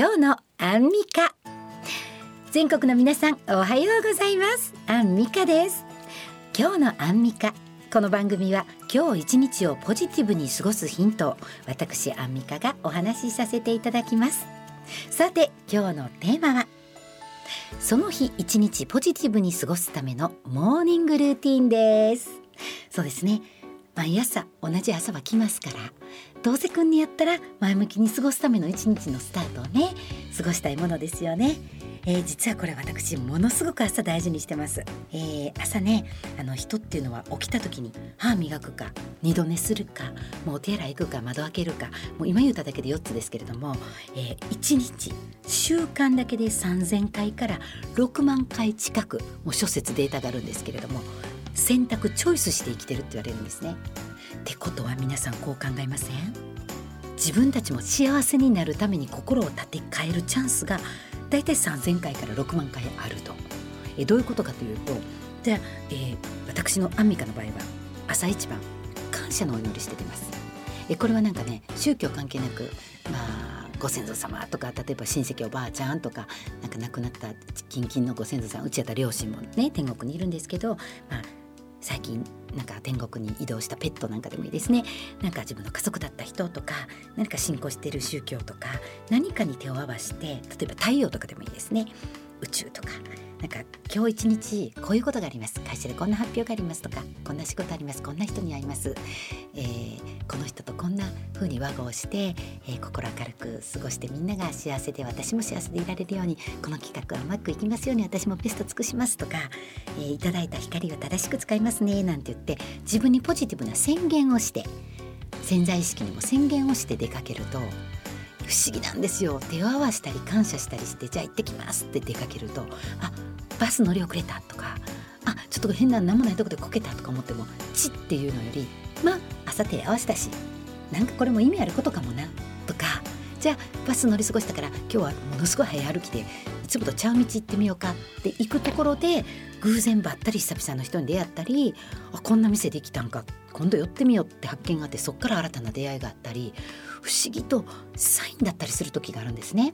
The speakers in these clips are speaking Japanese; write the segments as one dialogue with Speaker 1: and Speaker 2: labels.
Speaker 1: 今日のアンミカ。全国の皆さんおはようございます。アンミカです。今日のアンミカ。この番組は今日一日をポジティブに過ごすヒントを私アンミカがお話しさせていただきます。さて今日のテーマはその日一日ポジティブに過ごすためのモーニングルーティンです。そうですね。毎朝同じ朝は来ますからどうせくんにやったら前向きに過ごすための一日のスタートをね過ごしたいものですよね。えー、実はこれ私ものすごく朝大事にしてます、えー、朝ねあの人っていうのは起きた時に歯磨くか二度寝するかもうお手洗い行くか窓開けるかもう今言っただけで4つですけれども、えー、1日週間だけで3,000回から6万回近くもう諸説データがあるんですけれども選択チョイスして生きてるって言われるんですね。ってことは皆さんこう考えません？自分たちも幸せになるために心を立て替えるチャンスがだいたい3,000回から6万回あると。えどういうことかというとじゃあ、えー、私のアンミカの場合は朝一番感謝のお祈りして出ます。えこれはなんかね宗教関係なくまあご先祖様とか例えば親戚おばあちゃんとかなんか亡くなった近々のご先祖さんうちやった両親もね天国にいるんですけど、まあ、最近なんか天国に移動したペットなんかでもいいですね。なんか自分の家族だった人とか何か信仰してる宗教とか何かに手を合わせて例えば太陽とかでもいいですね。宇宙とか。なんか今日一日こういうことがあります。会社でこんな発表がありますとかこんな仕事あります。こんな人に会います、えー、この人とこんな風に和合して、えー、心明るく過ごしてみんなが幸せで私も幸せでいられるようにこの企画はうまくいきますように私もベスト尽くしますとか、えー、いただいた光を正しく使いますねなんて言って自分にポジティブな宣言をして潜在意識にも宣言をして出かけると不思議なんですよ。手を合わせたり感謝したりしてじゃあ行ってきますって出かけるとあバス乗り遅れたとかあちょっと変な何もないとこでこけたとか思ってもチっていうのよりまあ朝手合わせたしなんかこれも意味あることかもなとかじゃあバス乗り過ごしたから今日はものすごい早歩きでいつもとちゃう道行ってみようかって行くところで偶然ばったり久々の人に出会ったりあこんな店できたんか今度寄ってみようって発見があってそこから新たな出会いがあったり不思議とサインだったりする時があるんですね。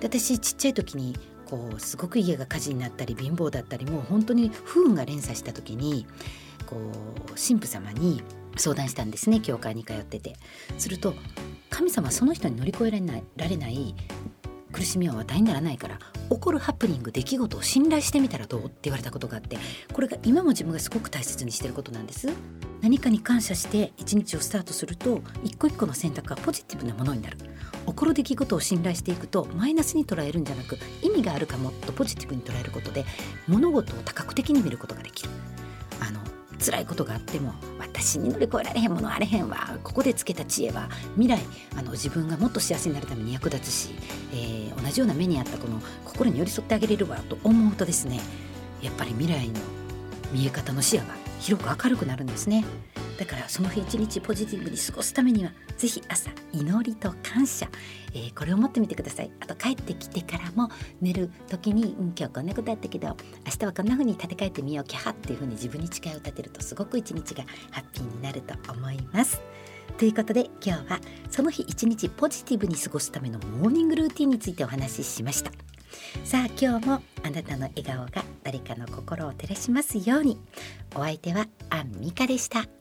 Speaker 1: で私ちっちゃい時にこうすごく家が火事になったり貧乏だったりもう本当に不運が連鎖した時にこう神父様に相談したんですね教会に通ってて。すると神様その人に乗り越えられないられない苦しみは話題にならないから起こるハプニング出来事を信頼してみたらどうって言われたことがあってこれが今も自分がすごく大切にしてることなんです。何かに感謝して一日をスタートすると一個一個の選択がポジティブなものになる。起こる出来事を信頼していくとマイナスに捉えるんじゃなく意味があるかもとポジティブに捉えることで物事を多角的に見ることができるあの辛いことがあっても私に乗り越えられへんものあれへんわここでつけた知恵は未来あの自分がもっと幸せになるために役立つし、えー、同じような目にあったこの心に寄り添ってあげれるわと思うとですねやっぱり未来の見え方の視野が広く明るくなるんですね。だからその日一日ポジティブに過ごすためには是非朝祈りと感謝、えー、これを持ってみてください。あと帰ってきてからも寝る時に、うん、今日こんなことやったけど明日はこんな風に立て替えてみようキャハっていう風に自分に誓いを立てるとすごく一日がハッピーになると思います。ということで今日はその日一日ポジティブに過ごすためのモーニングルーティンについてお話ししました。さあ今日もあなたの笑顔が誰かの心を照らしますように。お相手はアンミカでした。